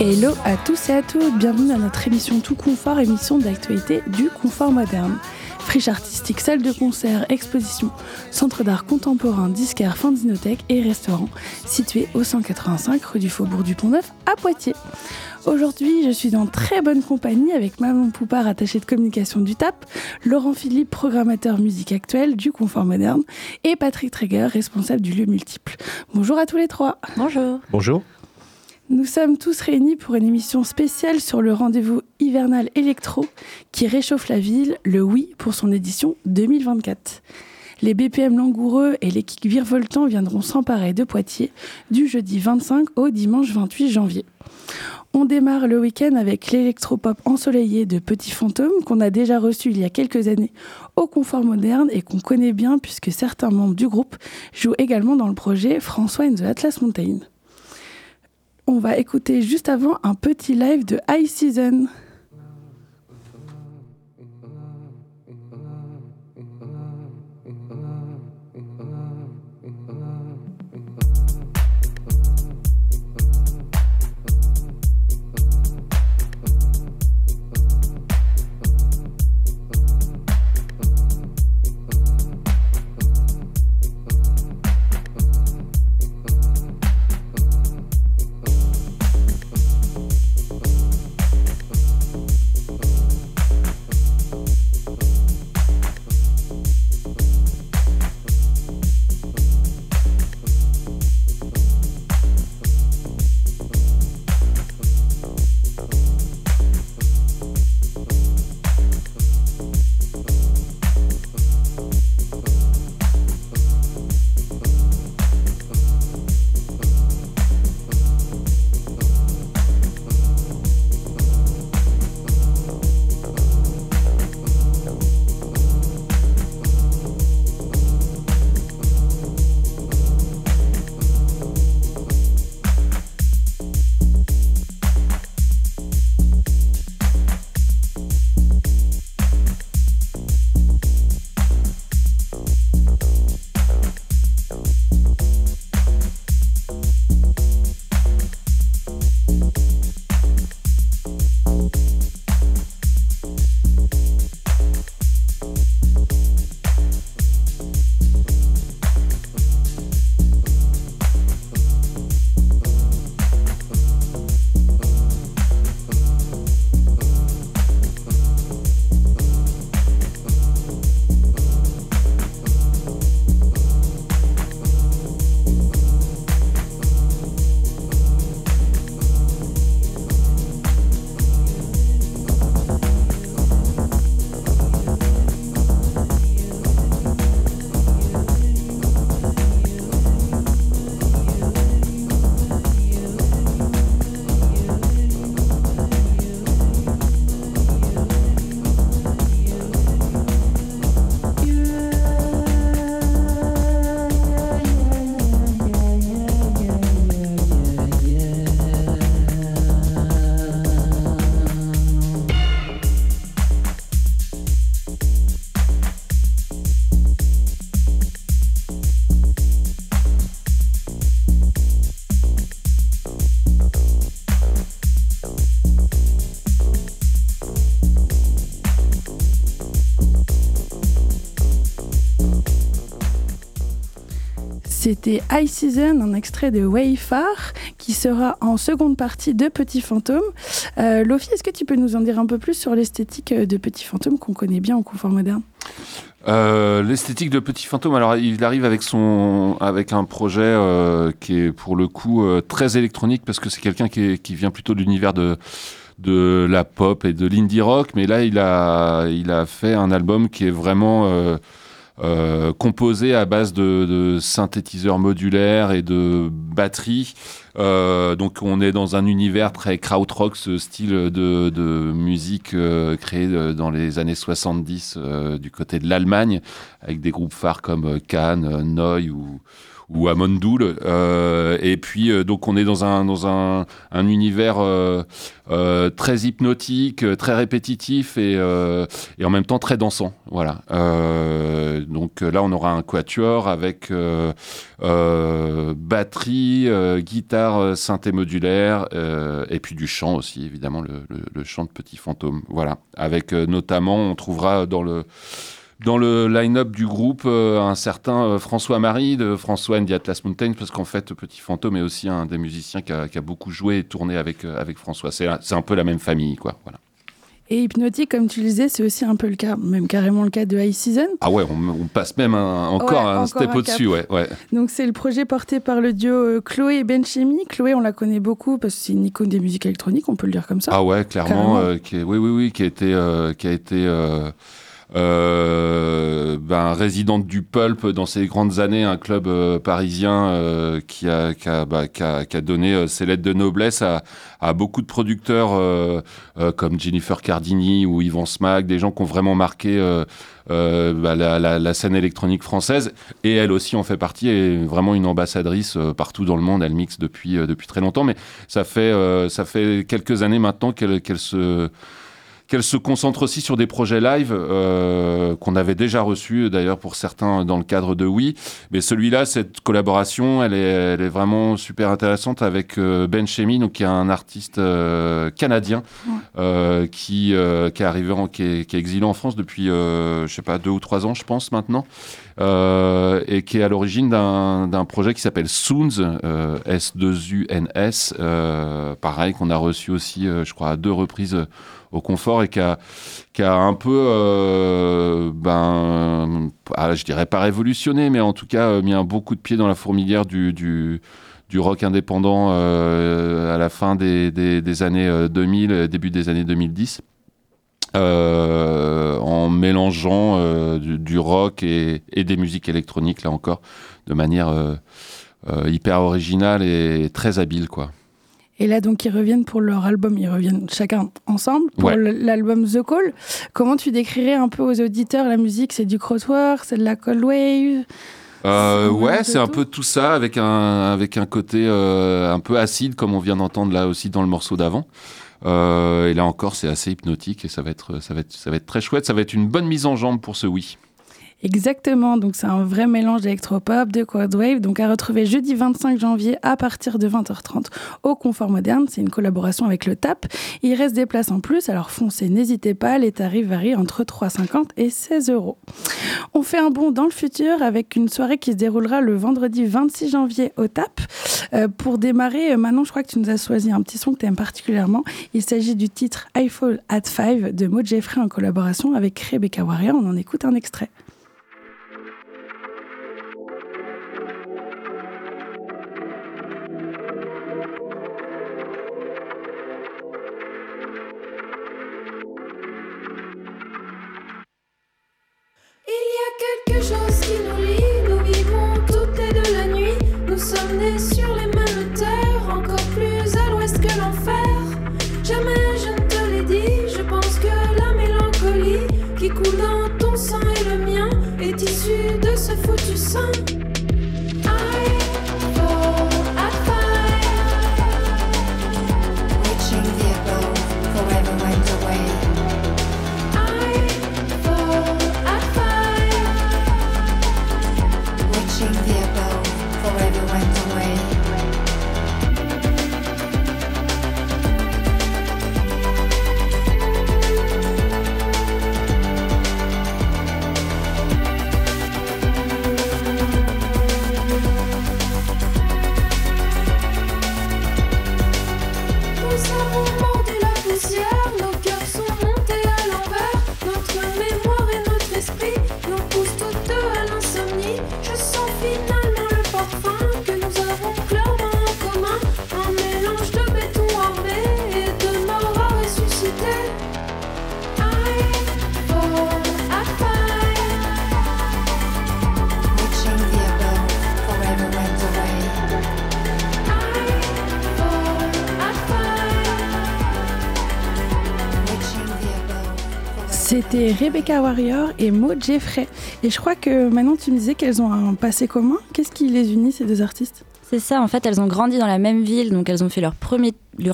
Hello à tous et à toutes, bienvenue à notre émission Tout Confort, émission d'actualité du confort moderne. Friche artistique, salle de concert, exposition, centre d'art contemporain, disquaire, dinothèque et restaurant, situé au 185 rue du Faubourg du Pont-Neuf à Poitiers. Aujourd'hui, je suis en très bonne compagnie avec Maman Poupard, attachée de communication du TAP, Laurent Philippe, programmateur musique actuelle du Confort Moderne, et Patrick Treger, responsable du lieu multiple. Bonjour à tous les trois. Bonjour. Bonjour. Nous sommes tous réunis pour une émission spéciale sur le rendez-vous hivernal électro qui réchauffe la ville, le Oui, pour son édition 2024. Les BPM langoureux et les kicks virevoltants viendront s'emparer de Poitiers du jeudi 25 au dimanche 28 janvier. On démarre le week-end avec l'électropop ensoleillé de Petit Fantôme qu'on a déjà reçu il y a quelques années au Confort Moderne et qu'on connaît bien puisque certains membres du groupe jouent également dans le projet François in the Atlas Mountain on va écouter juste avant un petit live de High Season. C'était High Season, un extrait de Wayfar, qui sera en seconde partie de Petit Fantôme. Euh, Lofi, est-ce que tu peux nous en dire un peu plus sur l'esthétique de Petit Fantôme qu'on connaît bien au confort moderne? Euh, L'esthétique de Petit Fantôme, alors il arrive avec son avec un projet euh, qui est pour le coup euh, très électronique parce que c'est quelqu'un qui, qui, vient plutôt de l'univers de de la pop et de l'indie rock, mais là il a il a fait un album qui est vraiment euh, composé à base de, synthétiseurs modulaires et de batteries. Euh, donc on est dans un univers très krautrock, ce style de, musique euh, créé euh, dans les années 70 euh, du côté de l'Allemagne, avec des groupes phares comme Cannes, Neu ou, ou à Mondoul. Euh, et puis, euh, donc, on est dans un, dans un, un univers euh, très hypnotique, très répétitif et, et, en même temps très dansant. Voilà. donc là, on aura un quatuor avec batterie, guitare, synthé modulaire et puis du chant aussi, évidemment, le, le chant de Petit Fantôme. Voilà. Avec notamment, on trouvera dans le dans le line-up du groupe euh, un certain euh, François Marie de François and the Atlas Mountain, parce qu'en fait, Petit Fantôme est aussi un des musiciens qui a, qui a beaucoup joué et tourné avec, euh, avec François. C'est un peu la même famille, quoi. Voilà. Et Hypnotique, comme tu le disais, c'est aussi un peu le cas, même carrément le cas de High Season. Ah ouais, on, on passe même un, encore ouais, un encore step au-dessus, ouais, ouais. Donc c'est le projet porté par le duo Chloé et Benchemi. Chloé, on la connaît beaucoup parce que c'est une icône des musiques électroniques, on peut le dire comme ça. Ah ouais, clairement, qui est, oui, oui, oui, qui a été, qui a été ben, résidente du Pulp dans ses grandes années, un club euh, parisien euh, qui, a, qui, a, bah, qui, a, qui, a, donné euh, ses lettres de noblesse à, à beaucoup de producteurs euh, euh, comme Jennifer Cardini ou Yvan Smag, des gens qui ont vraiment marqué bah, la, la, scène électronique française. Et elle aussi en fait partie, est vraiment une ambassadrice partout dans le monde. Elle mixe depuis, depuis très longtemps, mais ça fait, ça fait quelques années maintenant qu'elle qu se qu'elle se concentre aussi sur des projets live euh, qu'on avait déjà reçus d'ailleurs pour certains dans le cadre de Oui. Mais celui-là, cette collaboration, elle est, elle est vraiment super intéressante avec euh, Ben Chemi, donc qui est un artiste euh, canadien. Euh, qui, euh, qui est arrivé, en, qui, est, qui est exilé en France depuis, je sais pas, deux ou trois ans, je pense maintenant. Euh, et qui est à l'origine d'un projet qui s'appelle Soons, euh, S2UNS, euh, pareil, qu'on a reçu aussi, je crois, à deux reprises au confort et qui a, un peu, euh, ben, ah, je dirais pas révolutionné, mais en tout cas mis un beaucoup de pieds dans la fourmilière du, rock indépendant euh, à la fin des, années 2000, début des années 2010. Euh, en mélangeant euh, du, rock et, et, des musiques électroniques, là encore, de manière euh, hyper originale et très habile, quoi. Et là, donc, ils reviennent pour leur album, ils reviennent chacun ensemble pour ouais. l'album The Call. Comment tu décrirais un peu aux auditeurs la musique? C'est du crossover, c'est de la cold wave? Euh, ouais, c'est un peu tout ça avec un avec un côté euh, un peu acide comme on vient d'entendre là aussi dans le morceau d'avant. Euh, et là encore, c'est assez hypnotique et ça va être ça va être ça va être très chouette. Ça va être une bonne mise en jambe pour ce oui. Exactement, donc c'est un vrai mélange d'électropop, de quadwave, donc à retrouver jeudi 25 janvier à partir de 20h30 au Confort Moderne. C'est une collaboration avec le TAP. Il reste des places en plus, alors foncez, n'hésitez pas, les tarifs varient entre 3,50 et 16 euros. On fait un bond dans le futur avec une soirée qui se déroulera le vendredi 26 janvier au TAP. Euh, pour démarrer, Manon, je crois que tu nous as choisi un petit son que tu aimes particulièrement. Il s'agit du titre I Fall at 5 de Maud Jeffrey en collaboration avec Rebecca Warrior. On en écoute un extrait. sun. C'est Rebecca Warrior et Maud Jeffrey. Et je crois que maintenant tu me disais qu'elles ont un passé commun. Qu'est-ce qui les unit ces deux artistes? C'est ça, en fait, elles ont grandi dans la même ville, donc elles ont fait leur, premier,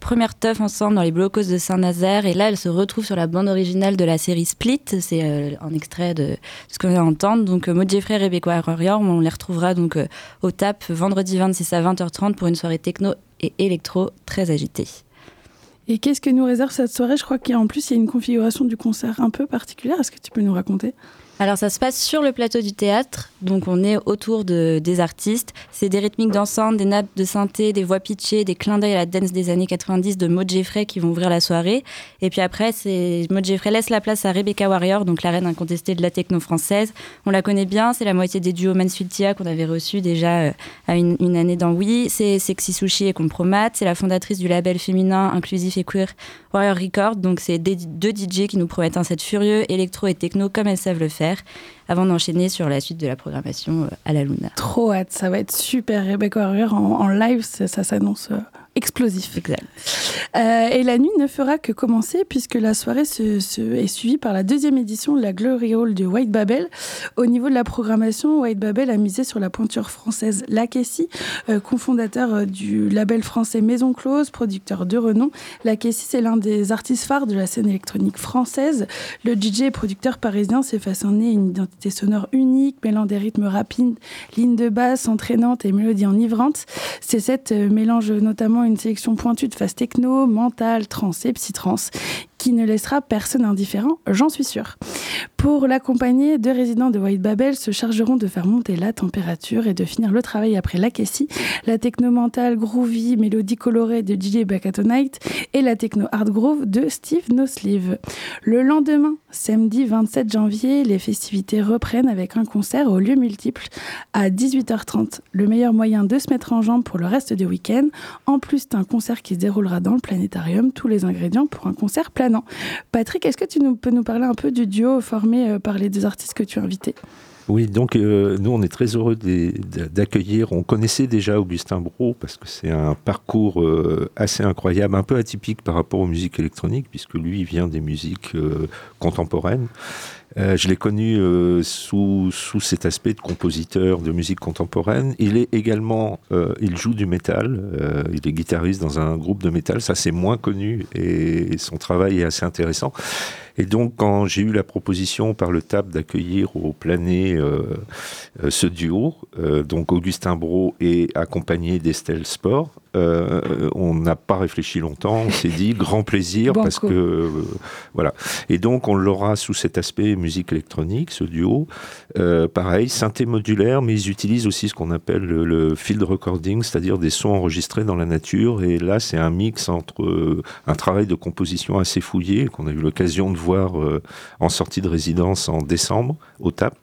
première teuf ensemble dans les blocos de Saint-Nazaire, et là, elles se retrouvent sur la bande originale de la série Split, c'est euh, un extrait de ce qu'on vient d'entendre. Donc, euh, Maud Jeffrey et Rebecca Warrior, on les retrouvera donc euh, au TAP vendredi 26 à 20h30 pour une soirée techno et électro très agitée. Et qu'est-ce que nous réserve cette soirée? Je crois qu'en plus, il y a une configuration du concert un peu particulière. Est-ce que tu peux nous raconter? Alors ça se passe sur le plateau du théâtre, donc on est autour de, des artistes. C'est des rythmiques d'ensemble, des nappes de synthé, des voix pitchées, des clins d'œil à la dance des années 90 de Maud Jeffrey qui vont ouvrir la soirée. Et puis après, c'est Maud Jeffrey laisse la place à Rebecca Warrior, donc la reine incontestée de la techno française. On la connaît bien, c'est la moitié des duos Mansfield qu'on avait reçus déjà euh, à une, année dans Oui. C'est Sexy Sushi et Compromat. C'est la fondatrice du label féminin inclusif et queer Warrior Record. Donc c'est deux DJ qui nous promettent un set furieux, électro et techno comme elles savent le faire avant d'enchaîner sur la suite de la programmation euh, à la Luna. Trop hâte, ça va être super. Rebecca Warrior en, live, ça, ça s'annonce euh, explosif. Exact. Euh, et la nuit ne fera que commencer puisque la soirée se, se, est suivie par la deuxième édition de la Glory Hall de White Babel. Au niveau de la programmation, White Babel a misé sur la pointure française Lakessi, euh, cofondateur euh, du label français Maison Close, producteur de renom. Lakessi, c'est l'un des artistes phares de la scène électronique française. Le DJ et producteur parisien s'est façonné une identité sonore unique, mêlant des rythmes rapides, lignes de basse entraînantes et mélodies enivrantes. C'est cette euh, mélange notamment une sélection pointue de phase techno, mental, trans et psy-trans qui ne laissera personne indifférent, j'en suis sûre. Pour l'accompagner, deux résidents de White Babel se chargeront de faire monter la température et de finir le travail après la Cassie, la techno mentale groovy, mélodie colorée de DJ Bakatonite et la techno hard groove de Steve No Sleeve. Le lendemain, samedi 27 janvier, les festivités reprennent avec un concert au lieu multiple à 18h30. Le meilleur moyen de se mettre en jambe pour le reste du week-end. En plus d'un concert qui se déroulera dans le planétarium, tous les ingrédients pour un concert planant. Patrick, est-ce que tu nous, peux nous parler un peu du duo formé euh, par les deux artistes que tu as invités? Oui, donc euh, nous on est très heureux d'accueillir. On connaissait déjà Augustin Bro parce que c'est un parcours euh, assez incroyable, un peu atypique par rapport aux musiques électroniques puisque lui vient des musiques euh, contemporaines. Je l'ai connu sous, sous cet aspect de compositeur de musique contemporaine. Il est également, il joue du métal. il est guitariste dans un groupe de métal. Ça, c'est moins connu et son travail est assez intéressant. Et donc, quand j'ai eu la proposition par le TAP d'accueillir au Plané euh, euh, ce duo, euh, donc Augustin Bro et accompagné d'Estelle Sport, euh, on n'a pas réfléchi longtemps. On s'est dit grand plaisir parce que voilà. Et donc, on l'aura sous cet aspect musique électronique, ce duo. Pareil, synthé modulaire, mais ils utilisent aussi ce qu'on appelle le, le field recording, c'est-à-dire des sons enregistrés dans la nature. Et là, c'est un mix entre un travail de composition assez fouillé qu'on a eu l'occasion de voir euh, en sortie de résidence en décembre au TAP.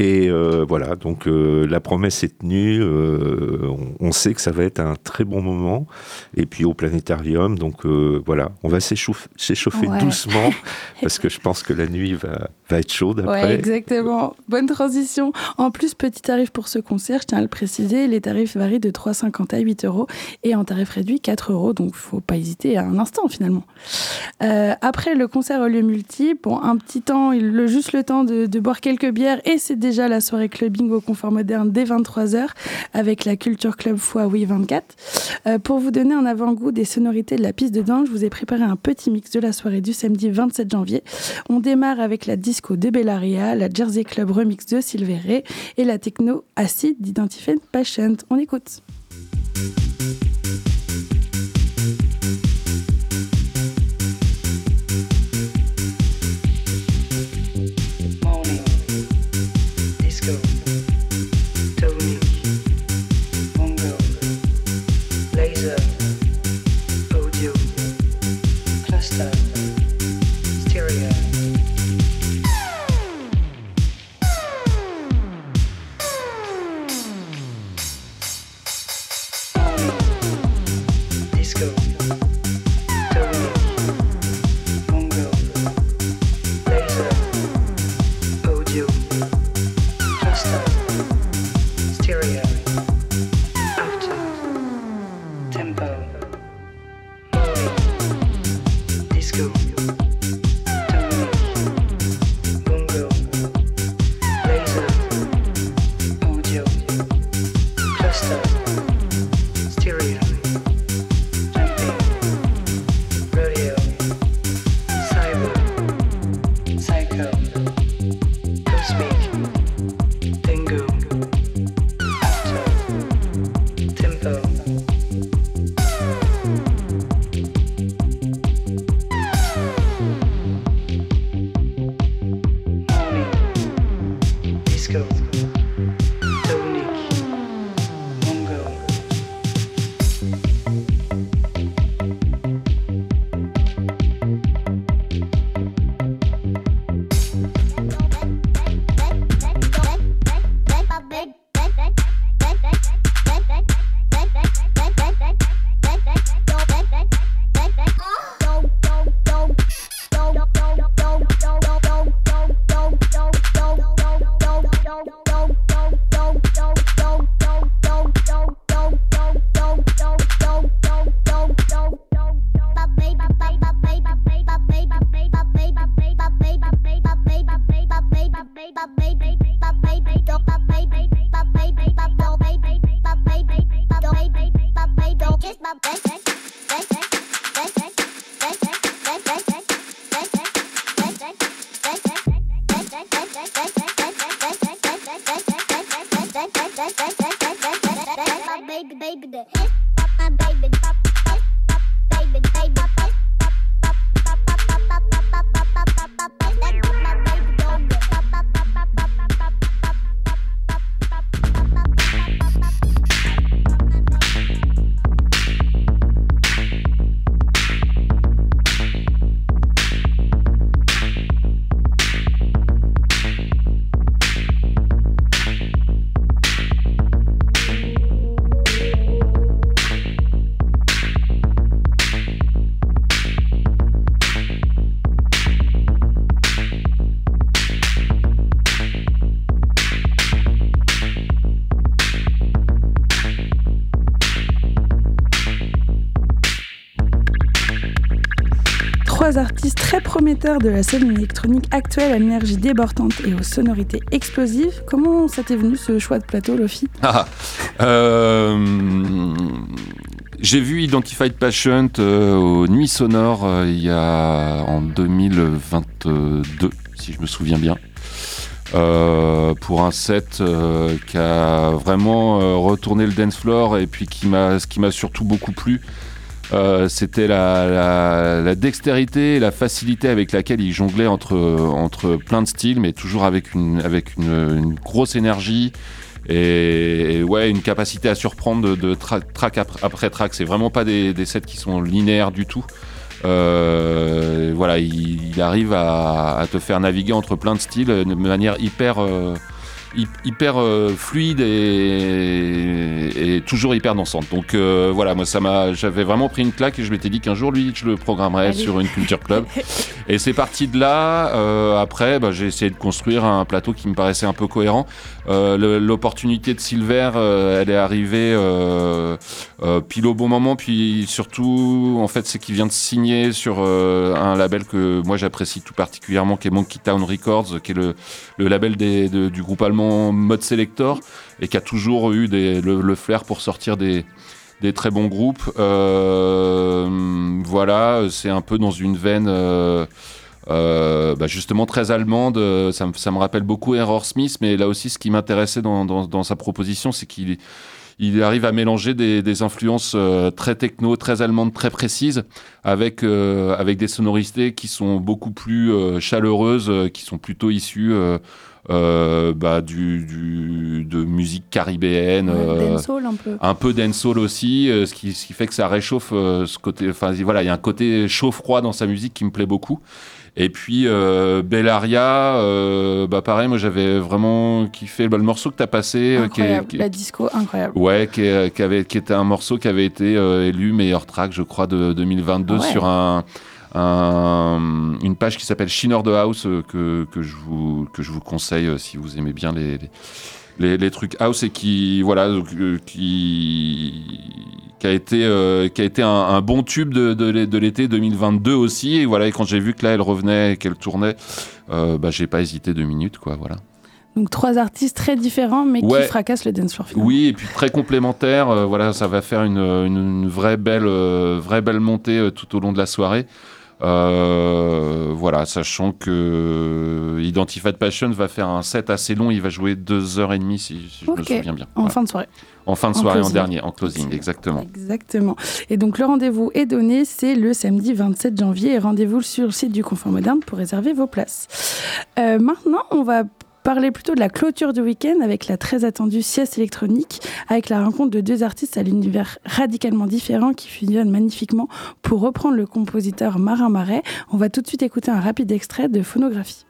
Et euh, voilà, donc euh, la promesse est tenue. euh, on, on sait que ça va être un très bon moment. Et puis au planétarium, donc voilà, on va s'échauffer, Ouais. doucement parce que je pense que la nuit va, va être chaude après. Ouais, exactement. Bonne transition. En plus, petit tarif pour ce concert, je tiens à le préciser, les tarifs varient de 3,50 à 8 euros et en tarif réduit 4 euros, donc faut pas hésiter à un instant finalement. Après le concert au lieu multiple, bon, un petit temps, il juste le temps de, de boire quelques bières et c'est déjà la soirée clubbing au confort moderne dès 23h avec la Culture Club fois Oui 24. Euh, pour vous donner un avant-goût des sonorités de la piste de danse, je vous ai préparé un petit mix de la soirée du samedi 27 janvier. On démarre avec la disco de Bellaria, la Jersey Club remix de Silveré et la techno acide d'Identified Patient. On écoute. Yeah. けど。De la scène électronique actuelle à l'énergie débordante et aux sonorités explosives. Comment ça t'est venu ce choix de plateau, Lofi Ah, euh, J'ai vu Identified Patient euh, aux Nuits Sonores euh, il y a en 2022, si je me souviens bien. Pour un set qui a vraiment retourné le dance floor et puis qui m'a, ce qui m'a surtout beaucoup plu, euh, c'était la, la- la dextérité la facilité avec laquelle il jonglait entre, entre plein de styles, mais toujours avec une, avec une, grosse énergie et, ouais, une capacité à surprendre de, de tra- track après, track. C'est vraiment pas des, des sets qui sont linéaires du tout. Euh, voilà, il, arrive à, te faire naviguer entre plein de styles de manière hyper, euh, hyper euh, fluide et, et toujours hyper dansante. Donc euh, voilà, moi ça m'a, j'avais vraiment pris une claque et je m'étais dit qu'un jour lui, je le programmerais Allez. sur une culture club. et c'est parti de là. Euh, après, bah, j'ai essayé de construire un plateau qui me paraissait un peu cohérent. Euh, L'opportunité de Silver, elle est arrivée euh, pile au bon moment, puis surtout, en fait, c'est qu'il vient de signer sur euh, un label que moi j'apprécie tout particulièrement, qui est Monkey Town Records, qui est le, label du groupe allemand Mode Selector, et qui a toujours eu le, flair pour sortir des, très bons groupes. Euh, voilà, c'est un peu dans une veine. euh, bah, justement très allemande, ça, me- rappelle beaucoup Error Smith, mais là aussi ce qui m'intéressait dans- dans sa proposition, c'est qu'il il arrive à mélanger des, des influences euh, très techno, très allemandes, très précises, avec, euh, avec des sonorités qui sont beaucoup plus euh, chaleureuses, euh, qui sont plutôt issues euh, euh, bah, du, du- de musique caribéenne. Dancehall un peu. un peu dancehall aussi, ce, qui, ce qui fait que ça réchauffe euh, ce côté. Enfin voilà, il y a un côté chaud-froid dans sa musique qui me plaît beaucoup. Et puis euh, Bellaria, euh, bah pareil, moi j'avais vraiment kiffé bah, le morceau que tu as passé, euh, qui est- Incroyable. qui est- La disco, incroyable. Ouais, qui, est- qui avait, qui était un morceau qui avait été euh, élu meilleur track, je crois, de 2022 Ah ouais. sur un, un- une page qui s'appelle Shiner the House euh, que, que, je vous, que je vous conseille euh, si vous aimez bien les, les, les- les trucs house et qui, voilà, euh, qui, qui a été, euh, qui a été un, un bon tube de, de, l'é- de l'été 2022 aussi. Et voilà, et quand j'ai vu que là, elle revenait et qu'elle tournait, euh, bah, j'ai pas hésité deux minutes, quoi, voilà. Donc trois artistes très différents, mais Ouais. qui fracassent le dance floor. finalement. Oui, et puis très complémentaire. euh, voilà, ça va faire une, une- une vraie belle, euh, vraie belle montée tout au long de la soirée. Euh, voilà, sachant que Identified Passion va faire un set assez long. Il va jouer deux heures et demie, si, si je me souviens bien. En Voilà. fin de soirée. En fin de en soirée, en dernier, en closing, exactement. Exactement. Et donc le rendez-vous est donné, c'est le samedi 27 janvier. Rendez-vous sur le site du Confort Moderne pour réserver vos places. Euh, maintenant, on va parler plutôt de la clôture du week-end avec la très attendue sieste électronique, avec la rencontre de deux artistes à l'univers radicalement différent qui fusionnent magnifiquement pour reprendre le compositeur Marin Marais. On va tout de suite écouter un rapide extrait de phonographie.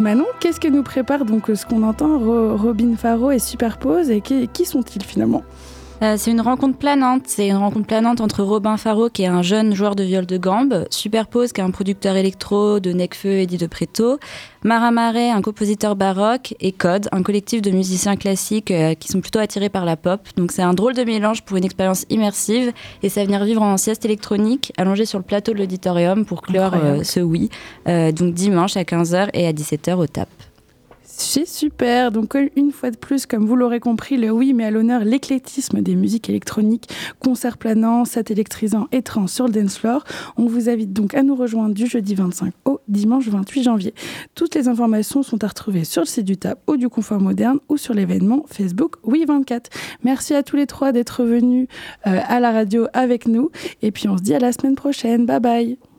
Manon, qu'est-ce que nous prépare donc euh, ce qu'on entend Ro- Robin Faro et Superpose et qui sont-ils finalement? Euh, c'est une rencontre planante. C'est une rencontre planante entre Robin Faro, qui est un jeune joueur de viol de gambe, Superpose, qui est un producteur électro de Necfeu et dit de Préto, Mara Marais, un compositeur baroque, et Code, un collectif de musiciens classiques euh, qui sont plutôt attirés par la pop. Donc c'est un drôle de mélange pour une expérience immersive et ça va venir vivre en sieste électronique, allongé sur le plateau de l'auditorium pour clore euh, ce oui. Donc dimanche à 15h et à 17h au TAP. C'est super. Donc, une fois de plus, comme vous l'aurez compris, le oui met à l'honneur l'éclectisme des musiques électroniques, concerts planants, sets électrisants et trans sur le dance floor. On vous invite donc à nous rejoindre du jeudi 25 au dimanche 28 janvier. Toutes les informations sont à retrouver sur le site du TAP ou du Confort Moderne ou sur l'événement Facebook Oui 24. Merci à tous les trois d'être venus euh, à la radio avec nous. Et puis, on se dit à la semaine prochaine. Bye bye.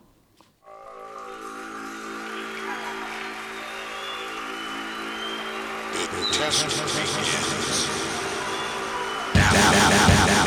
Just begins. Now, now, now, now.